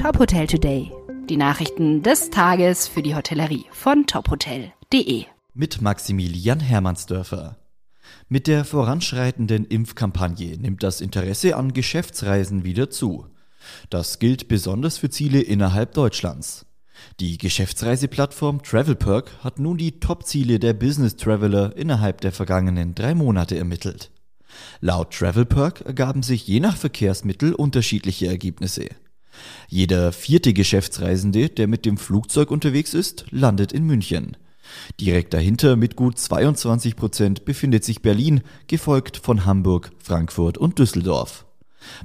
Top Hotel Today. Die Nachrichten des Tages für die Hotellerie von tophotel.de. Mit Maximilian Hermannsdörfer. Mit der voranschreitenden Impfkampagne nimmt das Interesse an Geschäftsreisen wieder zu. Das gilt besonders für Ziele innerhalb Deutschlands. Die Geschäftsreiseplattform TravelPerk hat nun die Top-Ziele der Business Traveler innerhalb der vergangenen drei Monate ermittelt. Laut TravelPerk ergaben sich je nach Verkehrsmittel unterschiedliche Ergebnisse. Jeder vierte Geschäftsreisende, der mit dem Flugzeug unterwegs ist, landet in München. Direkt dahinter mit gut 22 Prozent befindet sich Berlin, gefolgt von Hamburg, Frankfurt und Düsseldorf.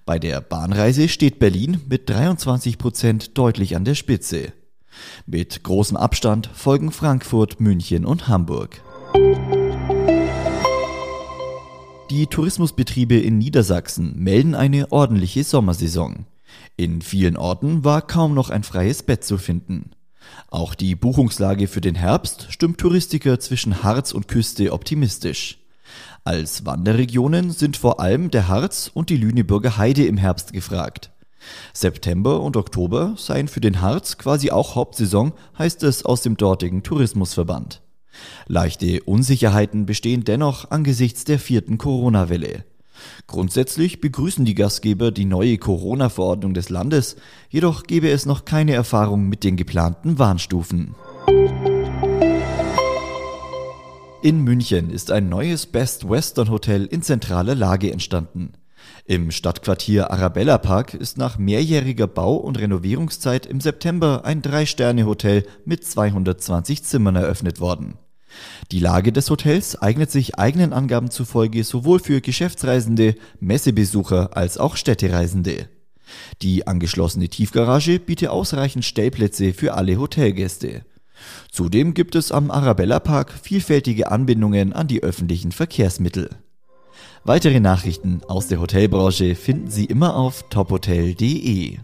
Bei der Bahnreise steht Berlin mit 23 Prozent deutlich an der Spitze. Mit großem Abstand folgen Frankfurt, München und Hamburg. Die Tourismusbetriebe in Niedersachsen melden eine ordentliche Sommersaison. In vielen Orten war kaum noch ein freies Bett zu finden. Auch die Buchungslage für den Herbst stimmt Touristiker zwischen Harz und Küste optimistisch. Als Wanderregionen sind vor allem der Harz und die Lüneburger Heide im Herbst gefragt. September und Oktober seien für den Harz quasi auch Hauptsaison, heißt es aus dem dortigen Tourismusverband. Leichte Unsicherheiten bestehen dennoch angesichts der vierten Corona-Welle. Grundsätzlich begrüßen die Gastgeber die neue Corona-Verordnung des Landes, jedoch gebe es noch keine Erfahrung mit den geplanten Warnstufen. In München ist ein neues Best Western Hotel in zentraler Lage entstanden. Im Stadtquartier Arabella Park ist nach mehrjähriger Bau- und Renovierungszeit im September ein Drei-Sterne-Hotel mit 220 Zimmern eröffnet worden. Die Lage des Hotels eignet sich eigenen Angaben zufolge sowohl für Geschäftsreisende, Messebesucher als auch Städtereisende. Die angeschlossene Tiefgarage bietet ausreichend Stellplätze für alle Hotelgäste. Zudem gibt es am Arabella Park vielfältige Anbindungen an die öffentlichen Verkehrsmittel. Weitere Nachrichten aus der Hotelbranche finden Sie immer auf tophotel.de.